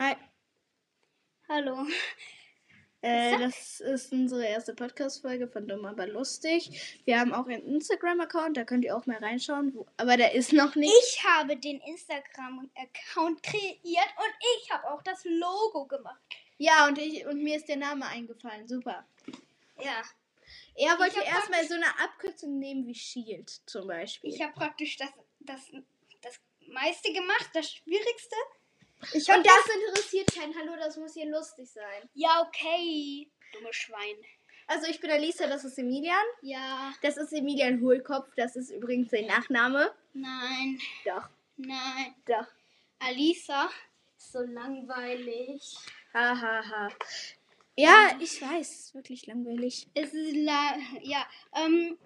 Hi. Hallo. Äh, das ist unsere erste Podcast-Folge von Dumm aber lustig. Wir haben auch einen Instagram-Account, da könnt ihr auch mal reinschauen. Wo, aber der ist noch nicht. Ich habe den Instagram-Account kreiert und ich habe auch das Logo gemacht. Ja, und, ich, und mir ist der Name eingefallen. Super. Ja. Er wollte erstmal so eine Abkürzung nehmen wie Shield zum Beispiel. Ich habe praktisch das, das, das meiste gemacht, das Schwierigste. Ich und das interessiert keinen. Hallo, das muss hier lustig sein. Ja, okay. Dumme Schwein. Also ich bin Alisa, das ist Emilian. Ja. Das ist Emilian Hohlkopf, das ist übrigens sein Nachname. Nein. Doch, Nein. doch. Alisa ist so langweilig. Ha, ha, ha. Ja, ich weiß, wirklich langweilig. Es ist la ja, ähm,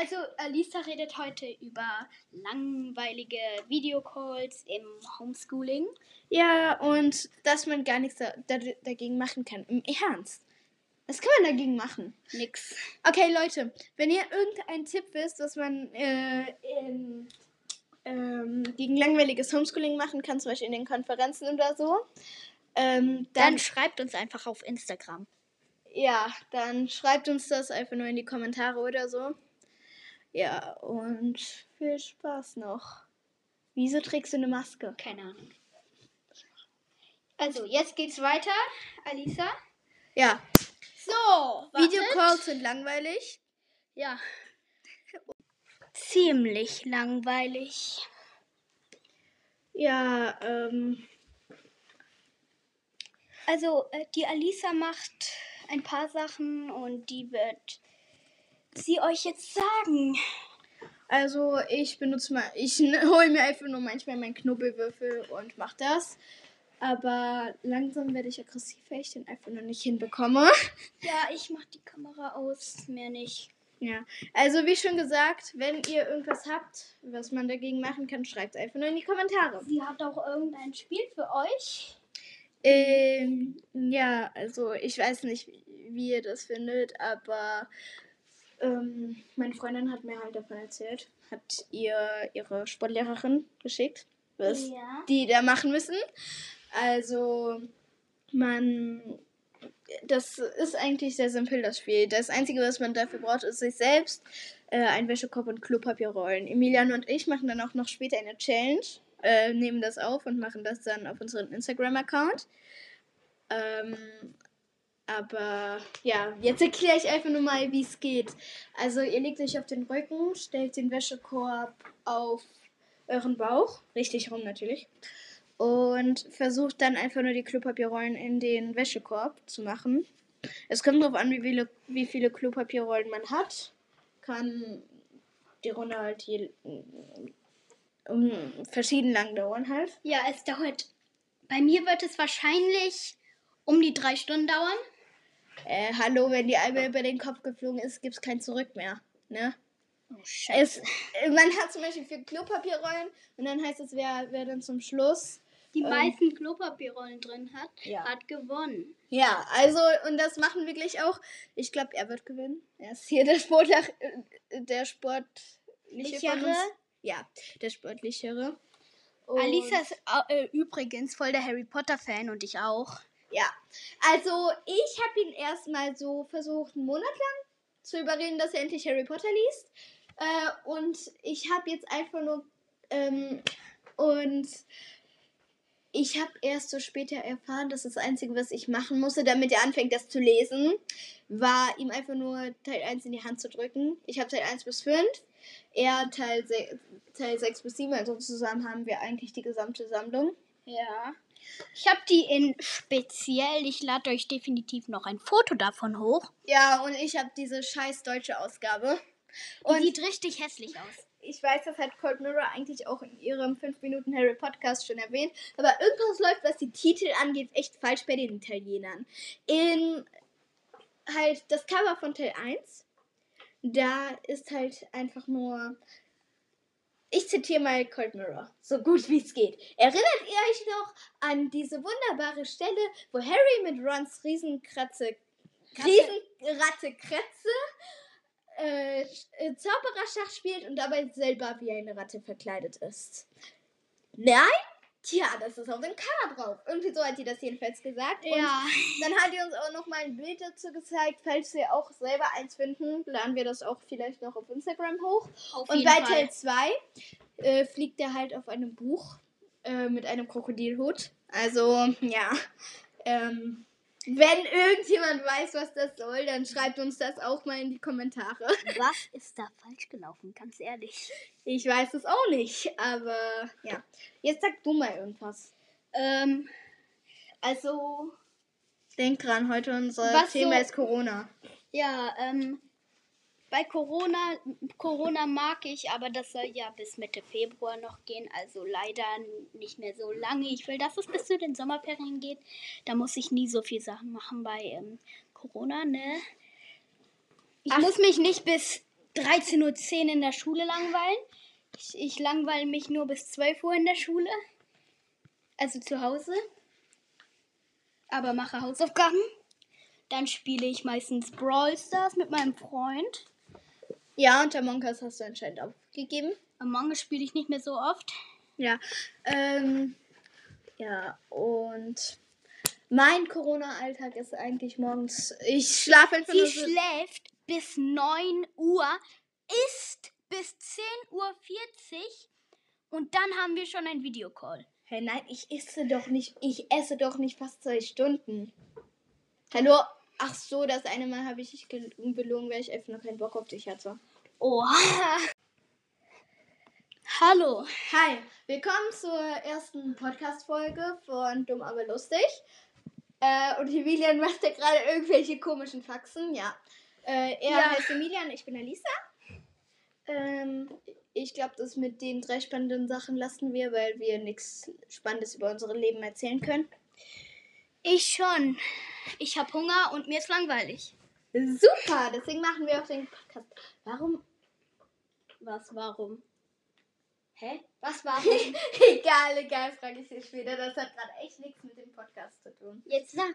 also Alisa redet heute über langweilige Videocalls im Homeschooling. Ja, und dass man gar nichts da, da, dagegen machen kann. Im Ernst. Was kann man dagegen machen? Nix. Okay, Leute, wenn ihr irgendeinen Tipp wisst, was man äh, in, ähm, gegen langweiliges Homeschooling machen kann, zum Beispiel in den Konferenzen oder so, ähm, Dann dann, schreibt uns einfach auf Instagram. ja, dann schreibt uns das einfach nur in die Kommentare oder so. Ja, und viel Spaß noch. Wieso trägst du eine Maske? Keine Ahnung. Also, jetzt geht's weiter, Alisa. Ja, So, wartet. Videocalls sind langweilig. Ja. Ziemlich langweilig. Ja, ähm, Also, äh, die Alisa macht ein paar Sachen und die wird sie euch jetzt sagen. Also ich benutze mal, ich hole mir einfach nur manchmal meinen Knubbelwürfel und mach das. Aber langsam werde ich aggressiv, weil ich den einfach nur nicht hinbekomme. Ja, ich mach die Kamera aus, mehr nicht. Ja, also wie schon gesagt, wenn ihr irgendwas habt, was man dagegen machen kann, schreibt es einfach nur in die Kommentare. Sie hat auch irgendein Spiel für euch. Ähm, ja, also ich weiß nicht, wie ihr das findet, aber ähm, meine Freundin hat mir halt davon erzählt, hat ihr ihre Sportlehrerin geschickt, was Ja. die da machen müssen. Also man, das ist eigentlich sehr simpel das Spiel. Das Einzige, was man dafür braucht, ist sich selbst, äh, ein Wäschekorb und Klopapierrollen. Emilian und ich machen dann auch noch später eine Challenge, äh, nehmen das auf und machen das dann auf unseren Instagram-Account. Ähm, aber ja, jetzt erkläre ich einfach nur mal, wie es geht. Also ihr legt euch auf den Rücken, stellt den Wäschekorb auf euren Bauch, richtig rum natürlich, und versucht dann einfach nur die Klopapierrollen in den Wäschekorb zu machen. Es kommt darauf an, wie viele, wie viele Klopapierrollen man hat. Kann die Runde halt je, um, verschieden lang dauern halt. Ja, es dauert. Bei mir wird es wahrscheinlich um die drei Stunden dauern. Äh, hallo, wenn die einmal über den Kopf geflogen ist, gibt es kein Zurück mehr. Ne? Oh, Es, äh, man hat zum Beispiel vier Klopapierrollen und dann heißt es, wer, wer dann zum Schluss. Die Ähm, meisten Klopapierrollen drin hat, Ja. hat gewonnen. Ja, also, und das machen wirklich auch. Ich glaube, er wird gewinnen. Er ist hier der Sportler, äh, der sportliche von Lichere. uns. Ja, der sportlichere. Und- Alisa ist äh, übrigens voll der Harry Potter Fan und ich auch. Ja, also ich habe ihn erstmal so versucht, einen Monat lang zu überreden, dass er endlich Harry Potter liest. Äh, und ich habe jetzt einfach nur. Ähm, und ich habe erst so später erfahren, dass das Einzige, was ich machen musste, damit er anfängt, das zu lesen, war ihm einfach nur Teil 1 in die Hand zu drücken. Ich habe Teil 1 bis 5. Er Teil, se Teil 6 bis 7, also zusammen haben wir eigentlich die gesamte Sammlung. Ja. Ich habe die in speziell. Ich lade euch definitiv noch ein Foto davon hoch. Ja, und ich habe diese scheiß deutsche Ausgabe. Die Und sieht richtig hässlich aus. ich weiß, das hat Cold Mirror eigentlich auch in ihrem 5 Minuten Harry Podcast schon erwähnt. Aber irgendwas läuft, was die Titel angeht, echt falsch bei den Italienern. In halt das Cover von Teil 1, da ist halt einfach nur. Ich zitiere mal Cold Mirror, so gut wie es geht. Erinnert ihr euch noch an diese wunderbare Stelle, wo Harry mit Rons Riesenkratze, Riesenratte Kratze äh, äh, Zaubererschach spielt und dabei selber wie eine Ratte verkleidet ist. Nein? Tja, das ist auf dem Cover drauf. Irgendwie so hat die das jedenfalls gesagt. Und Ja. dann hat die uns auch noch mal ein Bild dazu gezeigt. Falls wir auch selber eins finden, laden wir das auch vielleicht noch auf Instagram hoch. Auf Und bei Fall. Teil 2 äh, fliegt er halt auf einem Buch äh, mit einem Krokodilhut. Also, ja. Ähm, wenn irgendjemand weiß, was das soll, dann schreibt uns das auch mal in die Kommentare. Was ist da falsch gelaufen? Ganz ehrlich. Ich weiß es auch nicht, aber ja. Jetzt sag du mal irgendwas. Ähm, also, Denk dran, heute unser Was Thema so- ist Corona. ja, ähm, bei Corona, Corona mag ich, aber das soll ja bis Mitte Februar noch gehen, also leider nicht mehr so lange. Ich will, dass es bis zu den Sommerferien geht. Da muss ich nie so viel Sachen machen bei ähm, Corona, ne? Ich Ach. muss mich nicht bis 13.10 Uhr in der Schule langweilen. Ich, ich langweile mich nur bis 12 Uhr in der Schule. Also zu Hause. Aber mache Hausaufgaben. Dann spiele ich meistens Brawl Stars mit meinem Freund. Ja, und Among Us hast du anscheinend aufgegeben. Among Us spiele ich nicht mehr so oft. Ja. Ähm, ja, und mein Corona-Alltag ist eigentlich morgens. Ich schlafe einfach Sie schläft bis 9 Uhr, isst bis 10.40 Uhr und dann haben wir schon ein Videocall. Hey, nein, ich esse doch nicht. Ich esse doch nicht fast zwei Stunden. Hallo? Ach so, das eine Mal habe ich dich belogen, weil ich einfach nur keinen Bock auf dich hatte. Oha. Hallo. Hi, willkommen zur ersten Podcast-Folge von Dumm aber lustig. Äh, und Emilian macht ja gerade irgendwelche komischen Faxen, ja. Äh, er Ja. heißt Emilian, ich bin Alisa. Ähm, ich glaube, das mit den drei spannenden Sachen lassen wir, weil wir nichts Spannendes über unsere Leben erzählen können. Ich schon. Ich habe Hunger und mir ist langweilig. Super, deswegen machen wir auch den Podcast. Warum? Was, warum? Hä? Was warum? egal, egal, frage ich dich später. Das hat gerade echt nichts mit dem Podcast zu tun. Jetzt sag.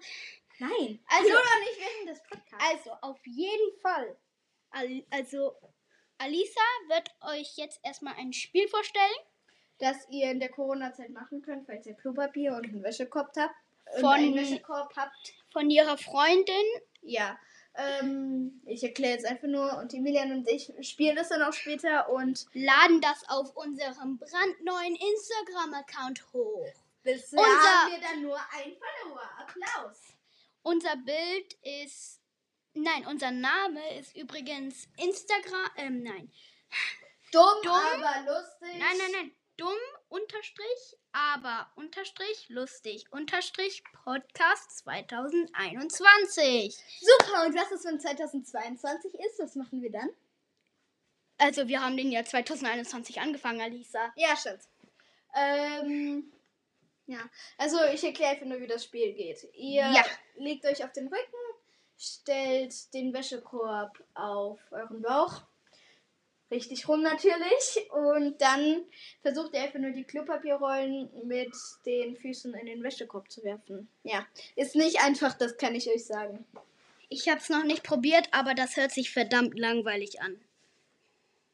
Nein. Also- noch nicht während des Podcasts. Also, auf jeden Fall. Al also, Alisa wird euch jetzt erstmal ein Spiel vorstellen. das ihr in der Corona-Zeit machen könnt, falls ihr Klopapier und einen Wäschekorb habt. Von- einen Wäschekorb habt. Von ihrer Freundin. Ja. Ähm, ich erkläre jetzt einfach nur und Emilian und ich spielen das dann auch später und Laden das auf unserem brandneuen Instagram-Account hoch. bisher Unser- haben wir dann nur ein Follower. Applaus. Unser Bild ist. Nein, unser Name ist übrigens Instagram. Ähm, nein. Dumm, Dumm? aber lustig. Nein, nein, nein. Dumm unterstrich, aber unterstrich, lustig unterstrich Podcast 2021. Super, und was es von 2022 ist, das machen wir dann. Also, wir haben den Jahr 2021 angefangen, Alisa. Ja, stimmt. Ähm, ja, also ich erkläre einfach nur, wie das Spiel geht. Ihr Ja. legt euch auf den Rücken, stellt den Wäschekorb auf euren Bauch. Richtig rum natürlich. Und dann versucht ihr einfach nur die Klopapierrollen mit den Füßen in den Wäschekorb zu werfen. Ja, ist nicht einfach, das kann ich euch sagen. Ich habe es noch nicht probiert, aber das hört sich verdammt langweilig an.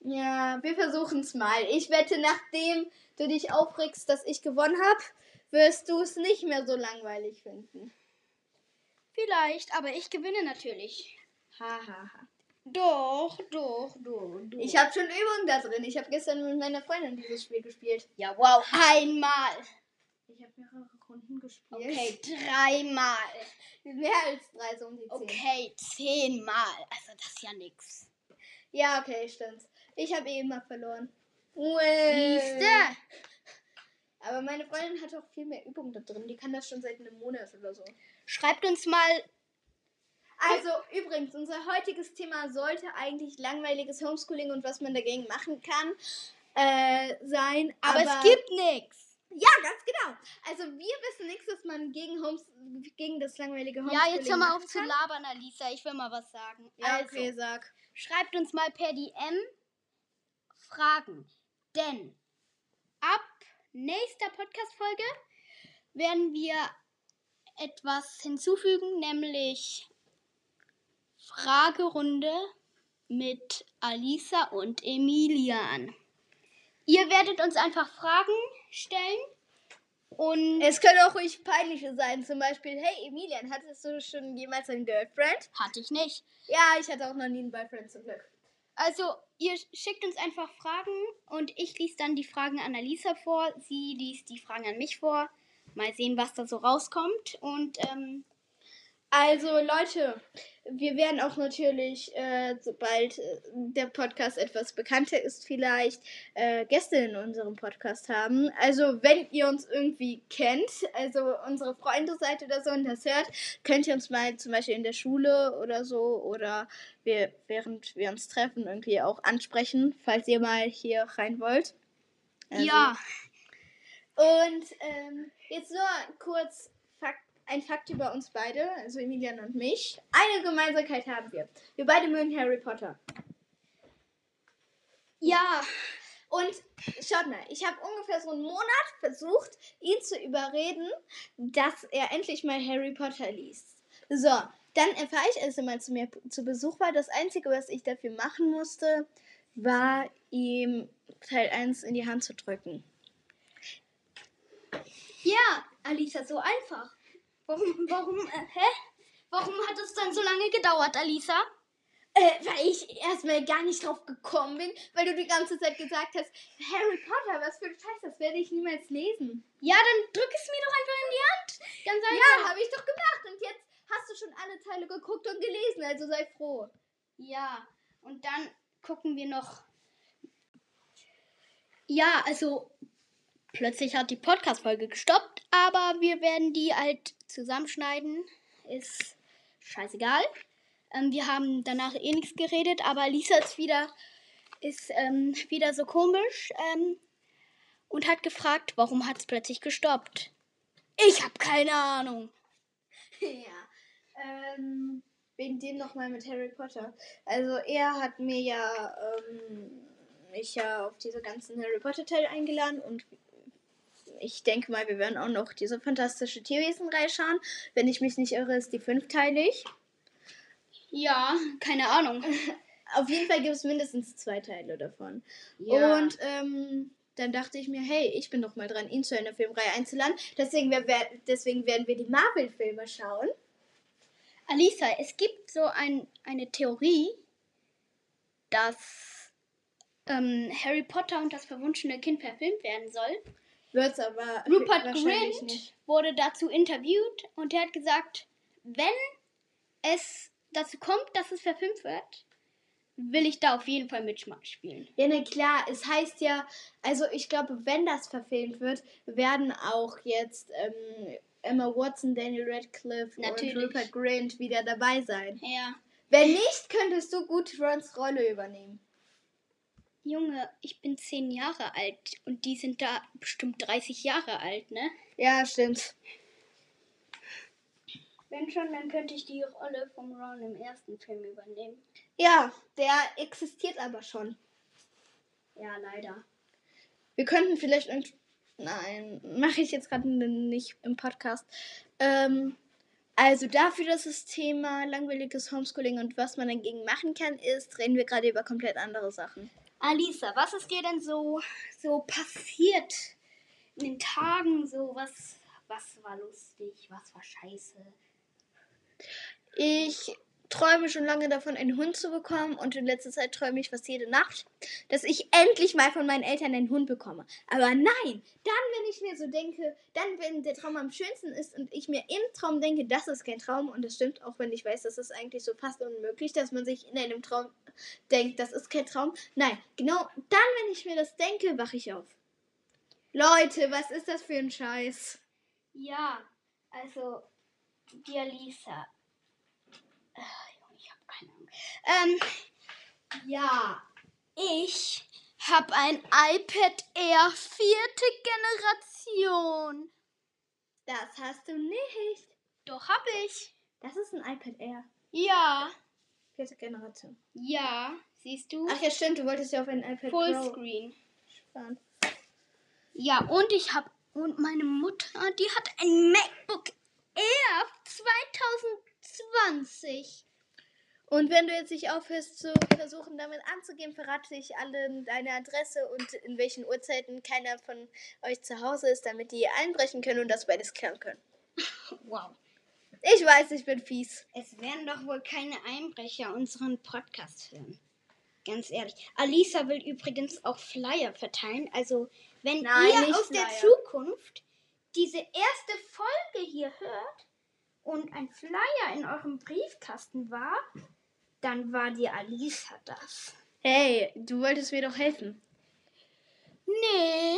Ja, wir versuchen es mal. Ich wette, nachdem du dich aufregst, dass ich gewonnen habe, wirst du es nicht mehr so langweilig finden. Vielleicht, aber ich gewinne natürlich. Hahaha. Ha, ha. Doch, doch, doch, doch. Ich habe schon Übungen da drin. Ich habe gestern mit meiner Freundin dieses Spiel gespielt. Ja, wow, einmal. Ich habe mehrere Runden gespielt. Okay, dreimal. Mehr als drei, so um die zehn. Okay, zehnmal. Also, das ist ja nix. Ja, okay, stimmt. Ich habe eh immer verloren. Siehste? Aber meine Freundin hat auch viel mehr Übung da drin. Die kann das schon seit einem Monat oder so. Schreibt uns mal. Also übrigens, unser heutiges Thema sollte eigentlich langweiliges Homeschooling und was man dagegen machen kann äh, sein. Aber, Aber, es gibt nix. Ja, ganz genau. Also wir wissen nichts, was man gegen, Homes gegen das langweilige Homeschooling Ja, jetzt hör mal auf zu labern, Alisa. Ich will mal was sagen. Ja, also, okay, sag. schreibt uns mal per DM Fragen. Denn ab nächster Podcast-Folge werden wir etwas hinzufügen, nämlich Fragerunde mit Alisa und Emilian. Ihr werdet uns einfach Fragen stellen Und Es können auch ruhig peinliche sein. Zum Beispiel, hey Emilian, hattest du schon jemals einen Girlfriend? hatte ich nicht. Ja, ich hatte auch noch nie einen Boyfriend zum Glück. Also, ihr schickt uns einfach Fragen und ich lese dann die Fragen an Alisa vor. Sie liest die Fragen an mich vor. Mal sehen, was da so rauskommt. Und ähm, Also Leute, wir werden auch natürlich, äh, sobald äh, der Podcast etwas bekannter ist, vielleicht äh, Gäste in unserem Podcast haben. Also wenn ihr uns irgendwie kennt, also unsere Freunde seid oder so und das hört, könnt ihr uns mal zum Beispiel in der Schule oder so oder wir, während wir uns treffen irgendwie auch ansprechen, falls ihr mal hier rein wollt. Also- ja, Und ähm, jetzt nur kurz ein Fakt über uns beide, also Emilian und mich. Eine Gemeinsamkeit haben wir. Wir beide mögen Harry Potter. ja, Und schaut mal, ich habe ungefähr so einen Monat versucht, ihn zu überreden, dass er endlich mal Harry Potter liest. So, dann erfahre ich, als er mal zu mir zu Besuch war, das Einzige, was ich dafür machen musste, war ihm Teil 1 in die Hand zu drücken. ja, Alisa, so einfach. Warum, warum, äh, hä? Warum hat es dann so lange gedauert, Alisa? Äh, weil ich erstmal gar nicht drauf gekommen bin, weil du die ganze Zeit gesagt hast, Harry Potter, was für ein Scheiß, das werde ich niemals lesen. Ja, dann drück es mir doch einfach in die Hand. Ganz Ja, einfach. habe ich doch gemacht und jetzt hast du schon alle Teile geguckt und gelesen, also sei froh. Ja, und dann gucken wir noch. Ja, also plötzlich hat die Podcast-Folge gestoppt, aber wir werden die halt zusammenschneiden. Ist scheißegal. Ähm, wir haben danach eh nichts geredet, aber Lisa ist wieder, ist, ähm, wieder so komisch ähm, und hat gefragt, warum hat es plötzlich gestoppt. Ich habe keine Ahnung. ja, ähm, wegen dem nochmal mit Harry Potter. Also er hat mir ja, ähm, mich ja auf diese ganzen Harry Potter Teile eingeladen und ich denke mal, wir werden auch noch diese fantastische Tierwesen reinschauen. Wenn ich mich nicht irre, ist die fünfteilig. Ja, keine Ahnung. Auf jeden Fall gibt es mindestens zwei Teile davon. Ja. Und ähm, dann dachte ich mir, hey, ich bin doch mal dran, ihn zu einer Filmreihe einzuladen. Deswegen, wer, deswegen werden wir die Marvel-Filme schauen. Alisa, es gibt so ein, eine Theorie, dass ähm, Harry Potter und das verwunschene Kind verfilmt werden soll. Wird's aber Rupert Grint nicht. wurde dazu interviewt und er hat gesagt, wenn es dazu kommt, dass es verfilmt wird, will ich da auf jeden Fall mitspielen. Ja, na klar, es heißt ja, also ich glaube, wenn das verfilmt wird, werden auch jetzt ähm, Emma Watson, Daniel Radcliffe Natürlich. und Rupert Grint wieder dabei sein. Ja. Wenn nicht, könntest du gut Rons Rolle übernehmen. Junge, ich bin zehn Jahre alt und die sind da bestimmt 30 Jahre alt, ne? Ja, stimmt. Wenn schon, dann könnte ich die Rolle vom Ron im ersten Film übernehmen. Ja, der existiert aber schon. Ja, leider. Wir könnten vielleicht irgend... Nein, mache ich jetzt gerade nicht im Podcast. Ähm, also dafür, dass das Thema langweiliges Homeschooling und was man dagegen machen kann, ist, reden wir gerade über komplett andere Sachen. Alisa, was ist dir denn so, so passiert in den Tagen? So, was, was war lustig, was war scheiße? Ich träume schon lange davon, einen Hund zu bekommen und in letzter Zeit träume ich fast jede Nacht, dass ich endlich mal von meinen Eltern einen Hund bekomme. Aber nein, dann, wenn ich mir so denke, dann, wenn der Traum am schönsten ist und ich mir im Traum denke, das ist kein Traum und das stimmt, auch wenn ich weiß, das ist eigentlich so fast unmöglich, dass man sich in einem Traum denkt, das ist kein Traum. Nein, genau dann, wenn ich mir das denke, wache ich auf. Leute, was ist das für ein Scheiß? Ja, also, die Alisa. Ah, Junge, ich habe keine Ahnung. Ähm, ja, ich habe ein iPad Air vierte Generation. Das hast du nicht. Doch, hab ich. Das ist ein iPad Air. Ja, Vierte Generation. ja, siehst du? Ach ja, stimmt, du wolltest ja auf ein iPad Fullscreen. sparen. Ja, und ich habe und meine Mutter, die hat ein MacBook Air 2020. Und wenn du jetzt nicht aufhörst zu versuchen, damit anzugehen, verrate ich allen deine Adresse und in welchen Uhrzeiten keiner von euch zu Hause ist, damit die einbrechen können und das beides klären können. Wow. Ich weiß, ich bin fies. Es werden doch wohl keine Einbrecher unseren Podcast hören. Ganz ehrlich. Alisa will übrigens auch Flyer verteilen. Also, wenn Nein, ihr aus der Flyer. Zukunft diese erste Folge hier hört und ein Flyer in eurem Briefkasten war, dann war die Alisa das. Hey, du wolltest mir doch helfen. Nee,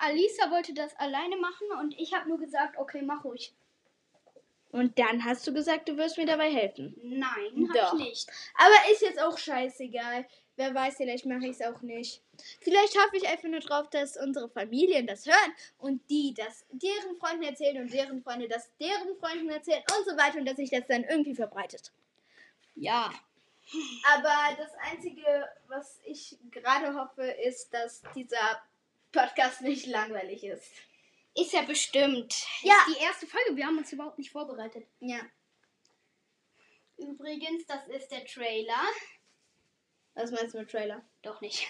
Alisa wollte das alleine machen und ich habe nur gesagt, okay, mach ruhig. Und dann hast du gesagt, du wirst mir dabei helfen. Nein, hab Doch. ich nicht. Aber ist jetzt auch scheißegal. Wer weiß, vielleicht mache ich es auch nicht. Vielleicht hoffe ich einfach nur drauf, dass unsere Familien das hören und die das deren Freunden erzählen und deren Freunde das deren Freunden erzählen und so weiter und dass sich das dann irgendwie verbreitet. Ja. Aber das Einzige, was ich gerade hoffe, ist, dass dieser Podcast nicht langweilig ist. Ist ja bestimmt. Ja. Ist die erste Folge. Wir haben uns überhaupt nicht vorbereitet. Ja. Übrigens, das ist der Trailer. Was meinst du mit Trailer? Doch nicht.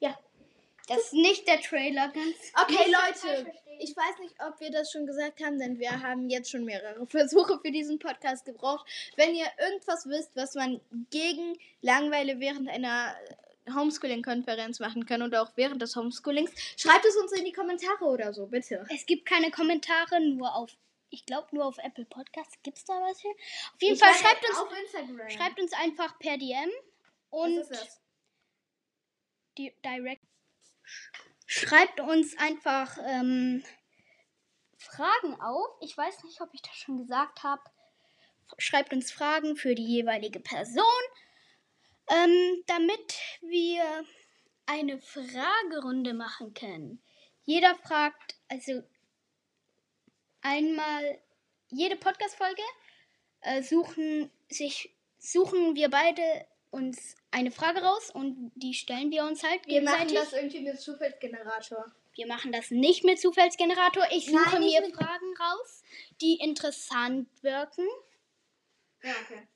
Ja. Das ist nicht der Trailer, ganz. Okay, Leute, ich weiß nicht, ob wir das schon gesagt haben, denn wir haben jetzt schon mehrere Versuche für diesen Podcast gebraucht. Wenn ihr irgendwas wisst, was man gegen Langweile während einer Homeschooling-Konferenz machen kann oder auch während des Homeschoolings, schreibt es uns in die Kommentare oder so, bitte. Es gibt keine Kommentare, nur auf. Ich glaube, nur auf Apple Podcasts. Gibt es da was hier? Auf jeden Ich Fall schreibt uns, schreibt uns einfach per DM und direct. Schreibt uns einfach ähm, Fragen auf. Ich weiß nicht, ob ich das schon gesagt habe. Schreibt uns Fragen für die jeweilige Person, ähm, damit wir eine Fragerunde machen können. Jeder fragt, also einmal jede Podcast-Folge äh, suchen sich suchen wir beide uns eine Frage raus und die stellen wir uns halt Wir machen das irgendwie mit Zufallsgenerator. Wir machen das nicht mit Zufallsgenerator. Ich Nein, suche nicht mir Fragen raus, die interessant wirken. Ja, okay.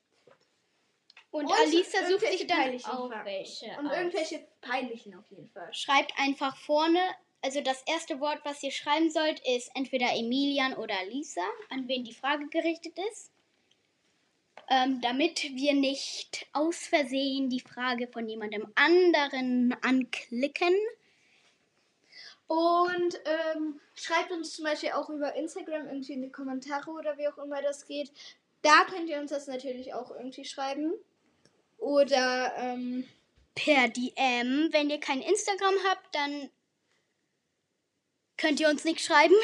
Und, Und Alisa sucht sich dann auch welche. Und aus. irgendwelche peinlichen auf jeden Fall. Schreibt einfach vorne, also das erste Wort, was ihr schreiben sollt, ist entweder Emilian oder Lisa, an wen die Frage gerichtet ist. Ähm, damit wir nicht aus Versehen die Frage von jemandem anderen anklicken. Und ähm, schreibt uns zum Beispiel auch über Instagram irgendwie in die Kommentare oder wie auch immer das geht. Da könnt ihr uns das natürlich auch irgendwie schreiben. Oder, ähm, Per DM. Wenn ihr kein Instagram habt, dann könnt ihr uns nicht schreiben.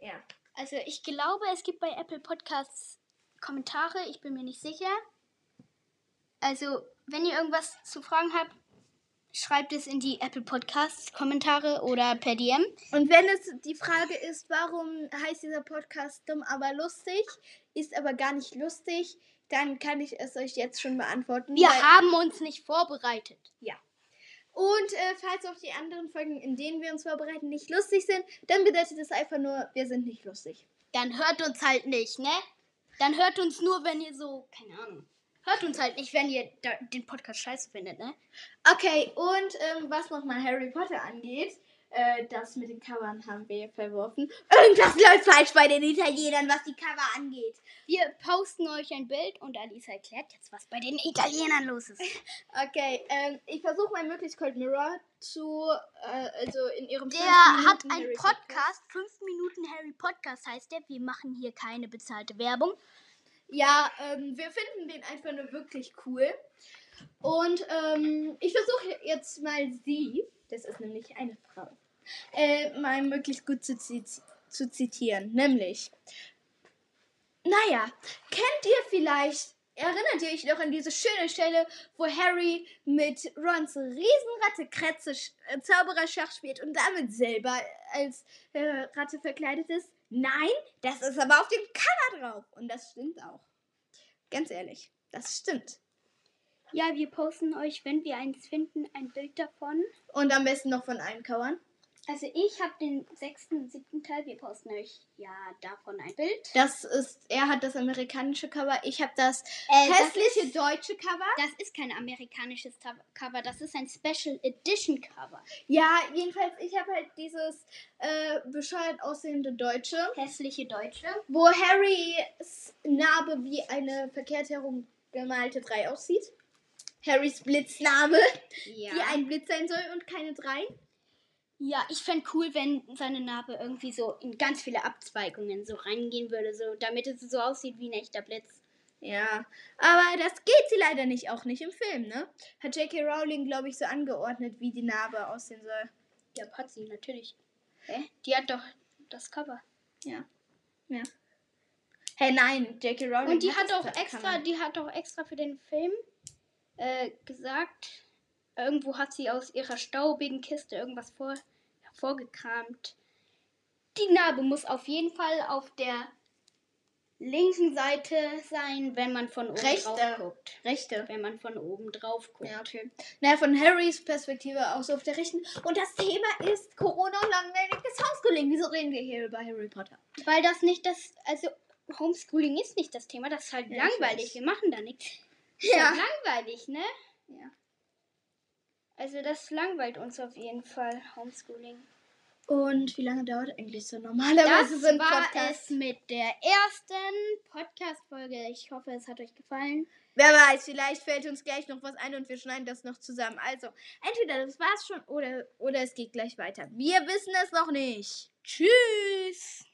ja. Also ich glaube, es gibt bei Apple Podcasts Kommentare. Ich bin mir nicht sicher. Also, wenn ihr irgendwas zu fragen habt, schreibt es in die Apple Podcasts Kommentare oder per DM. Und wenn es die Frage ist, warum heißt dieser Podcast dumm, aber lustig, ist aber gar nicht lustig, dann kann ich es euch jetzt schon beantworten. Wir haben uns nicht vorbereitet. Ja. Und äh, falls auch die anderen Folgen, in denen wir uns vorbereiten, nicht lustig sind, dann bedeutet es einfach nur, wir sind nicht lustig. Dann hört uns halt nicht, ne? Dann hört uns nur, wenn ihr so, keine Ahnung. Hört uns halt nicht, wenn ihr den Podcast scheiße findet, ne? Okay, und ähm, was nochmal Harry Potter angeht, äh, das mit den Covern haben wir verworfen. Irgendwas läuft falsch bei den Italienern, was die Cover angeht. Wir posten euch ein Bild und Alice erklärt jetzt, was bei den Italienern los ist. Okay, ähm, ich versuche mal möglichst Cold Mirror zu, äh, also in ihrem Der 5 hat einen Podcast, 5 Minuten Harry Podcast heißt der. Wir machen hier keine bezahlte Werbung. Ja, ähm, wir finden den einfach nur wirklich cool. Und ähm, ich versuche jetzt mal sie, das ist nämlich eine Frau, äh, mal möglichst gut zu, zu zitieren. Nämlich, naja, kennt ihr vielleicht, erinnert ihr euch noch an diese schöne Stelle, wo Harry mit Rons Riesenratte Kretze äh, Zaubererschach spielt und damit selber als äh, Ratte verkleidet ist? Nein, das ist aber auf dem Cover drauf. Und das stimmt auch. Ganz ehrlich, das stimmt. Ja, wir posten euch, wenn wir eins finden, ein Bild davon. Und am besten noch von allen Covern. Also ich habe den sechsten und siebten Teil. Wir posten euch ja davon ein Bild. Das ist, er hat das amerikanische Cover, ich habe das Äh, das hässliche deutsche Cover. Das ist kein amerikanisches Cover, das ist ein Special Edition Cover. Ja, jedenfalls, ich habe halt dieses äh, bescheuert aussehende deutsche, Hässliche Deutsche. wo Harrys Narbe wie eine verkehrt herum gemalte 3 aussieht. Harrys Blitznarbe, Ja. die ein Blitz sein soll und keine 3. ja, ich fände cool, wenn seine Narbe irgendwie so in ganz viele Abzweigungen so reingehen würde, so damit es so aussieht wie ein echter Blitz. Ja, aber das geht sie leider nicht, auch nicht im Film, ne? Hat J.K. Rowling, glaube ich, so angeordnet, wie die Narbe aussehen soll. Ja, hat sie, natürlich. Hä? Die hat doch das Cover. Ja. Ja. Hey, nein, J.K. Rowling. Und die hat das auch Cover. extra, die hat auch extra für den Film äh, gesagt, irgendwo hat sie aus ihrer staubigen Kiste irgendwas vor, hervorgekramt. Die Narbe muss auf jeden Fall auf der linken Seite sein, wenn man von oben Rechte. drauf guckt. Rechte. Wenn man von oben drauf guckt. Ja, okay. Naja, von Harrys Perspektive aus auf der rechten. Und das Thema ist Corona und langweiliges Homeschooling. Wieso reden wir hier über Harry Potter? Weil das nicht das, also Homeschooling ist nicht das Thema, das ist halt Ja, langweilig. Wir machen da nichts. Ist Ja. langweilig, ne? Ja. Also das langweilt uns auf jeden Fall, Homeschooling. Und wie lange dauert eigentlich so normalerweise Das so ein war Podcast? es mit der ersten Podcast-Folge. Ich hoffe, es hat euch gefallen. Wer weiß, vielleicht fällt uns gleich noch was ein und wir schneiden das noch zusammen. Also, entweder das war's schon oder, oder es geht gleich weiter. Wir wissen es noch nicht. Tschüss!